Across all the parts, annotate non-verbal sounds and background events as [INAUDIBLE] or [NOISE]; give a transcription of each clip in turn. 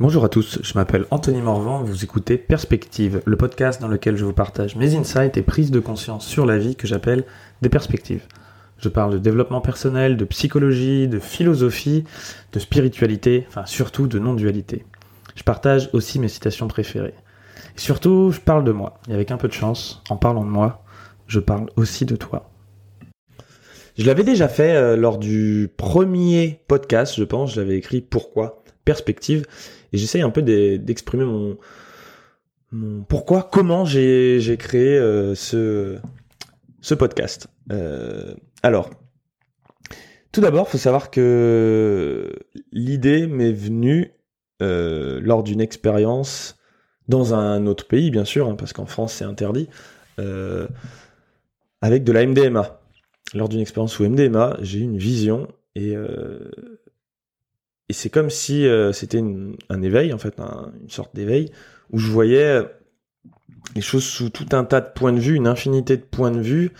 Bonjour à tous, je m'appelle Anthony Morvan, vous écoutez Perspective, le podcast dans lequel je vous partage mes insights et prises de conscience sur la vie que j'appelle des perspectives. Je parle de développement personnel, de psychologie, de philosophie, de spiritualité, enfin surtout de non-dualité. Je partage aussi mes citations préférées. Et surtout, je parle de moi. Et avec un peu de chance, en parlant de moi, je parle aussi de toi. Je l'avais déjà fait euh, lors du premier podcast, je pense, j'avais écrit Pourquoi Perspective. Et j'essaye un peu d'exprimer mon, pourquoi, comment j'ai créé euh, ce, ce podcast. Euh, alors, tout d'abord, faut savoir que l'idée m'est venue euh, lors d'une expérience dans un autre pays, bien sûr, hein, parce qu'en France c'est interdit, avec de la MDMA. Lors d'une expérience sous MDMA, j'ai eu une vision et et c'est comme si euh, c'était un éveil, en fait, une sorte d'éveil, où je voyais euh, les choses sous tout un tas de points de vue, une infinité de points de vue,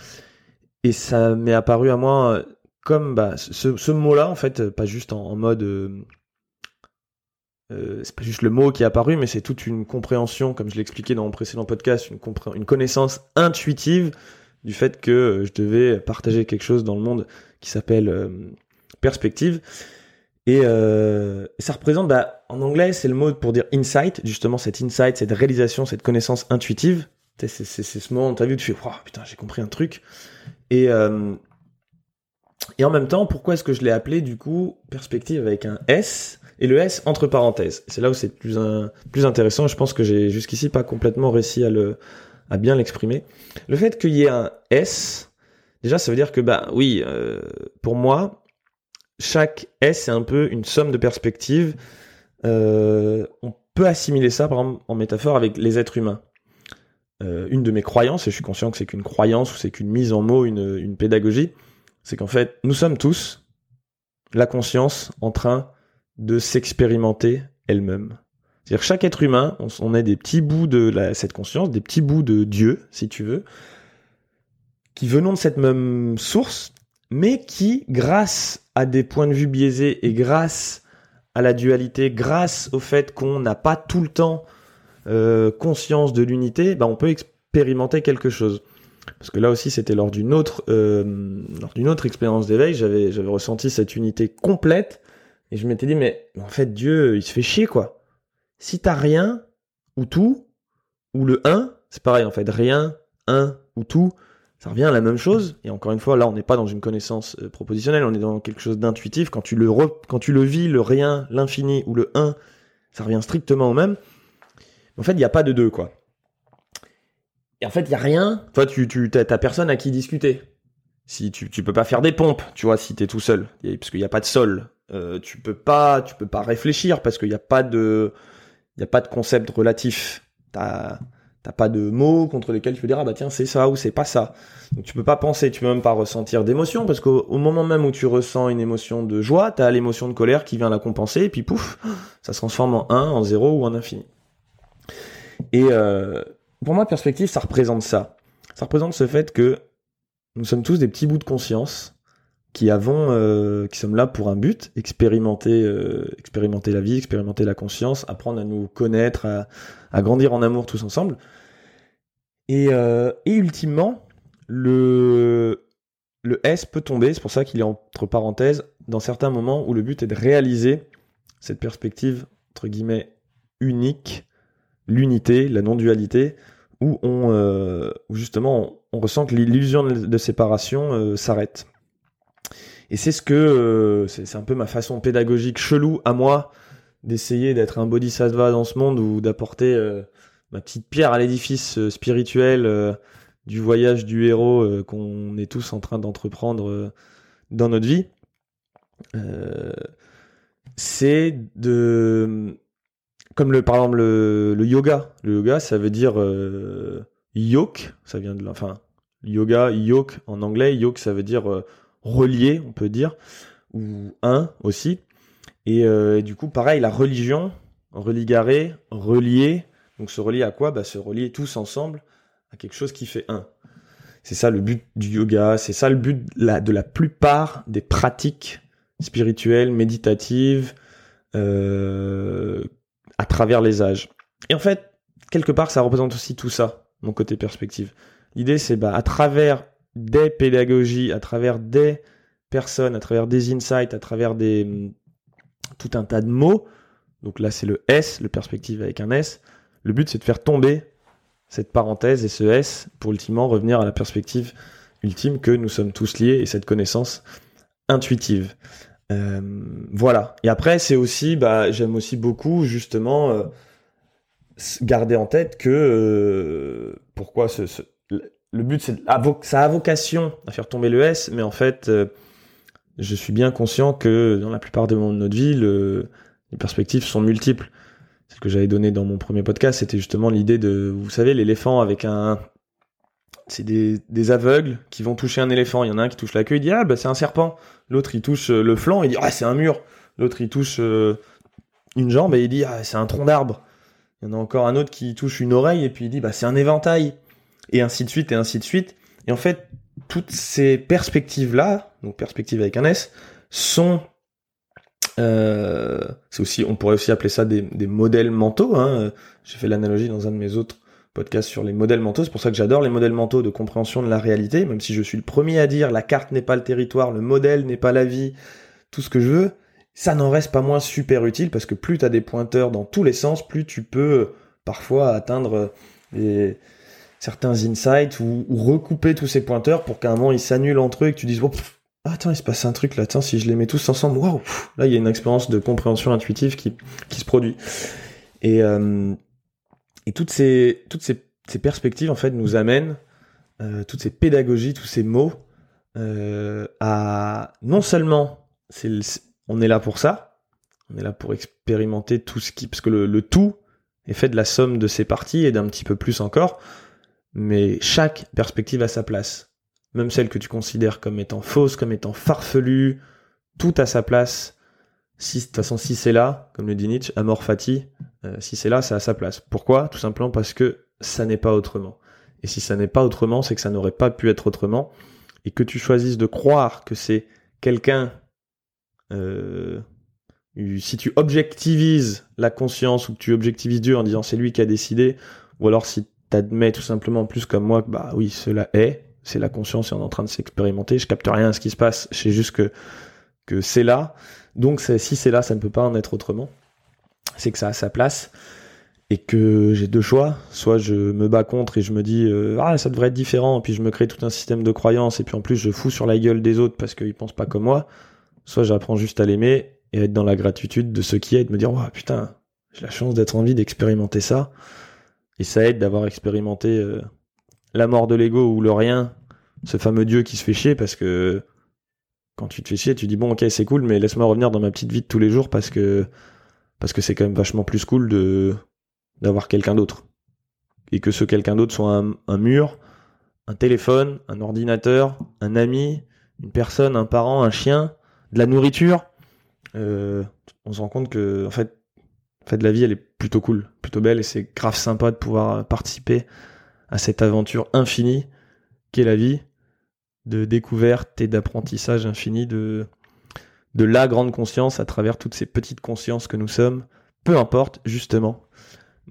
et ça m'est apparu à moi euh, comme bah, ce, mot-là, en fait, pas juste en, mode... c'est pas juste le mot qui est apparu, mais c'est toute une compréhension, comme je l'expliquais dans mon précédent podcast, une connaissance intuitive du fait que je devais partager quelque chose dans le monde qui s'appelle perspective. Euh, et, ça représente, bah, en anglais, c'est le mot pour dire insight, justement, cette insight, cette réalisation, cette connaissance intuitive. C'est ce moment où tu as vu, tu fais, oh, putain, j'ai compris un truc. Et, euh, et en même temps, pourquoi est-ce que je l'ai appelé, du coup, perspective avec un S et le S entre parenthèses? C'est là où c'est plus, plus intéressant. Je pense que j'ai jusqu'ici pas complètement réussi à, le, à bien l'exprimer. Le fait qu'il y ait un S, déjà, ça veut dire que, bah oui, euh, pour moi, chaque S c'est un peu une somme de perspectives. Euh, on peut assimiler ça, par exemple, en métaphore avec les êtres humains. Euh, une de mes croyances, et je suis conscient que c'est qu'une croyance ou c'est qu'une mise en mots, une, pédagogie, c'est qu'en fait, nous sommes tous la conscience en train de s'expérimenter elle-même. C'est-à-dire chaque être humain, on, est des petits bouts de cette conscience, des petits bouts de Dieu, si tu veux, qui venons de cette même source, mais qui, grâce à des points de vue biaisés et grâce à la dualité, grâce au fait qu'on n'a pas tout le temps euh, conscience de l'unité, bah, on peut expérimenter quelque chose. Parce que là aussi, c'était lors d'une autre, euh, autre expérience d'éveil, j'avais, ressenti cette unité complète, et je m'étais dit, mais en fait, Dieu, il se fait chier, quoi. Si t'as rien, ou tout, ou le un, c'est pareil, en fait, rien, un, ou tout, ça revient à la même chose. Et encore une fois, là, on n'est pas dans une connaissance euh, propositionnelle, on est dans quelque chose d'intuitif. Quand tu le quand tu le vis, le rien, l'infini ou le 1, ça revient strictement au même. En fait, il n'y a pas de deux, quoi. Et en fait, il y a rien. Toi, tu, tu personne à qui discuter. Si tu, tu peux pas faire des pompes, tu vois, si t'es tout seul, parce qu'il n'y a pas de sol. Euh, tu peux pas, tu peux pas réfléchir parce qu'il n'y a pas de, il a pas de concept relatif. T'as pas de mots contre lesquels tu peux dire ah bah tiens c'est ça ou c'est pas ça. Donc tu peux pas penser, tu peux même pas ressentir d'émotion parce qu'au moment même où tu ressens une émotion de joie, t'as l'émotion de colère qui vient la compenser et puis pouf, ça se transforme en 1, en 0 ou en infini. Et euh, pour moi perspective ça représente ça. Ça représente ce fait que nous sommes tous des petits bouts de conscience qui avons, euh, qui sommes là pour un but, expérimenter, euh, expérimenter la vie, expérimenter la conscience, apprendre à nous connaître, à, à grandir en amour tous ensemble. Et, euh, et ultimement, le, le S peut tomber, c'est pour ça qu'il est entre parenthèses, dans certains moments où le but est de réaliser cette perspective, entre guillemets, unique, l'unité, la non-dualité, où, on, euh, où justement on, ressent que l'illusion de séparation euh, s'arrête. Et c'est ce que euh, c'est un peu ma façon pédagogique chelou à moi d'essayer d'être un bodhisattva dans ce monde ou d'apporter euh, ma petite pierre à l'édifice euh, spirituel du voyage du héros qu'on est tous en train d'entreprendre dans notre vie. c'est de comme le par exemple le, yoga. Le yoga, ça veut dire yoke, ça vient de enfin yoga, yoke en anglais, yoke ça veut dire relié, on peut dire, ou un aussi. Euh, et, du coup, pareil, la religion, religaré, relier, donc se relier à quoi? Bah, Se relier tous ensemble à quelque chose qui fait un. C'est ça le but du yoga, c'est ça le but de la, plupart des pratiques spirituelles, méditatives, euh, travers les âges. Et en fait, quelque part, ça représente aussi tout ça, mon côté perspective. L'idée, c'est bah, à travers des pédagogies, à travers des personnes, à travers des insights, à travers des mm, tout un tas de mots. Donc là, c'est le S, le perspective avec un S. Le but, c'est de faire tomber cette parenthèse et ce S pour ultimement revenir à la perspective ultime que nous sommes tous liés et cette connaissance intuitive. Euh, voilà. Et après, c'est aussi, bah, j'aime aussi beaucoup justement euh, garder en tête que euh, pourquoi ce, le but, c'est ça a vocation à faire tomber le S, mais en fait, je suis bien conscient que dans la plupart des moments de notre vie, les perspectives sont multiples. Ce que j'avais donné dans mon premier podcast, c'était justement l'idée de, vous savez, l'éléphant avec un, c'est des, aveugles qui vont toucher un éléphant. Il y en a un qui touche la queue, il dit ah bah c'est un serpent. L'autre il touche euh, le flanc, il dit ah c'est un mur. L'autre il touche euh, une jambe et il dit ah c'est un tronc d'arbre. Il y en a encore un autre qui touche une oreille et puis il dit bah c'est un éventail. Et ainsi de suite et ainsi de suite. Et en fait toutes ces perspectives là, donc perspectives avec un S, sont euh, c'est aussi, on pourrait aussi appeler ça des, modèles mentaux. Hein. J'ai fait l'analogie dans un de mes autres podcast sur les modèles mentaux. C'est pour ça que j'adore les modèles mentaux de compréhension de la réalité, même si je suis le premier à dire la carte n'est pas le territoire, le modèle n'est pas la vie, tout ce que je veux. Ça n'en reste pas moins super utile parce que plus tu as des pointeurs dans tous les sens, plus tu peux parfois atteindre des, certains insights ou, recouper tous ces pointeurs pour qu'à un moment ils s'annulent entre eux et que tu dises, oh, attends, il se passe un truc là, attends, si je les mets tous ensemble, waouh, là il y a une expérience de compréhension intuitive qui, qui se produit. Et, euh, et toutes ces, toutes ces, perspectives, en fait, nous amènent, euh, toutes ces pédagogies, tous ces mots, euh, à non seulement, on est là pour ça, on est là pour expérimenter tout ce qui, parce que le, tout est fait de la somme de ces parties et d'un petit peu plus encore, mais chaque perspective a sa place. Même celle que tu considères comme étant fausse, comme étant farfelue, tout a sa place si, de toute façon, si c'est là, comme le dit Nietzsche, amor fati, euh, si c'est là, ça a sa place. Pourquoi? Tout simplement parce que ça n'est pas autrement. Et si ça n'est pas autrement, c'est que ça n'aurait pas pu être autrement. Et que tu choisisses de croire que c'est quelqu'un, euh, si tu objectivises la conscience ou que tu objectivises Dieu en disant c'est lui qui a décidé, ou alors si tu admets tout simplement plus comme moi que bah oui, cela est, c'est la conscience et on est en train de s'expérimenter, je capte rien à ce qui se passe, je sais juste que, que c'est là, donc si c'est là, ça ne peut pas en être autrement. C'est que ça a sa place et que j'ai deux choix. Soit je me bats contre et je me dis euh, ah ça devrait être différent, puis je me crée tout un système de croyances et puis en plus je fous sur la gueule des autres parce qu'ils pensent pas comme moi. Soit j'apprends juste à l'aimer et à être dans la gratitude de ce qui est, de me dire oh putain j'ai la chance d'être en vie d'expérimenter ça et ça aide d'avoir expérimenté euh, la mort de l'ego ou le rien, ce fameux Dieu qui se fait chier parce que quand tu te fais chier, tu dis bon ok c'est cool, mais laisse-moi revenir dans ma petite vie de tous les jours parce que parce que c'est quand même vachement plus cool de d'avoir quelqu'un d'autre et que ce quelqu'un d'autre soit un, mur, un téléphone, un ordinateur, un ami, une personne, un parent, un chien, de la nourriture. Euh, on se rend compte que en la vie elle est plutôt cool, plutôt belle et c'est grave sympa de pouvoir participer à cette aventure infinie qu'est la vie de découverte et d'apprentissage infini de, de la grande conscience à travers toutes ces petites consciences que nous sommes, peu importe justement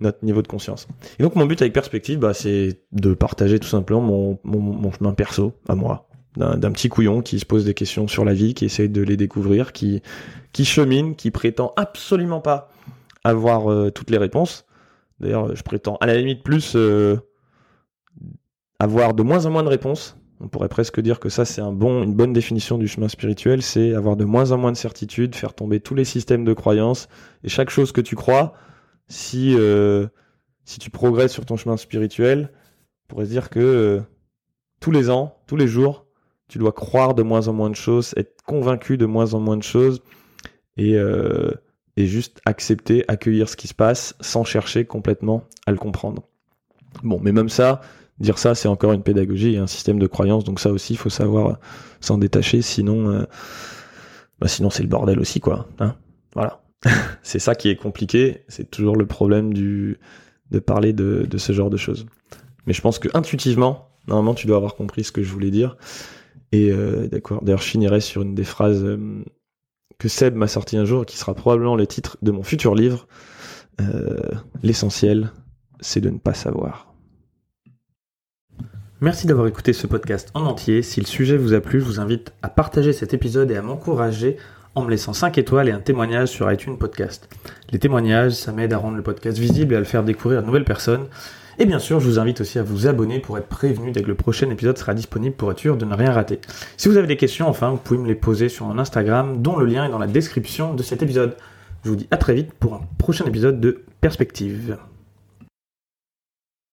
notre niveau de conscience. Et donc mon but avec Perspective, bah, c'est de partager tout simplement mon, mon, chemin perso à moi, d'un petit couillon qui se pose des questions sur la vie, qui essaye de les découvrir, qui, qui chemine, qui prétend absolument pas avoir euh, toutes les réponses. D'ailleurs, je prétends à la limite plus euh, avoir de moins en moins de réponses. On pourrait presque dire que ça, c'est un bon, une bonne définition du chemin spirituel, c'est avoir de moins en moins de certitudes, faire tomber tous les systèmes de croyances, et chaque chose que tu crois, si, euh, si tu progresses sur ton chemin spirituel, on pourrait se dire que tous les ans, tous les jours, tu dois croire de moins en moins de choses, être convaincu de moins en moins de choses, et, juste accepter, accueillir ce qui se passe, sans chercher complètement à le comprendre. Bon, mais même ça, dire ça, c'est encore une pédagogie et un système de croyance. Donc ça aussi, il faut savoir euh, s'en détacher. Sinon, euh, bah sinon c'est le bordel aussi, quoi. Hein voilà. [LAUGHS] c'est ça qui est compliqué. C'est toujours le problème du de parler de, de, ce genre de choses. Mais je pense que intuitivement, normalement, tu dois avoir compris ce que je voulais dire. Et euh, d'accord. D'ailleurs, je finirai sur une des phrases que Seb m'a sorti un jour, qui sera probablement le titre de mon futur livre. euh, l'essentiel, c'est de ne pas savoir. Merci d'avoir écouté ce podcast en entier. Si le sujet vous a plu, je vous invite à partager cet épisode et à m'encourager en me laissant 5 étoiles et un témoignage sur iTunes Podcast. Les témoignages, ça m'aide à rendre le podcast visible et à le faire découvrir à de nouvelles personnes. Et bien sûr, je vous invite aussi à vous abonner pour être prévenu dès que le prochain épisode sera disponible pour être sûr de ne rien rater. Si vous avez des questions, enfin, vous pouvez me les poser sur mon Instagram, dont le lien est dans la description de cet épisode. Je vous dis à très vite pour un prochain épisode de Perspective.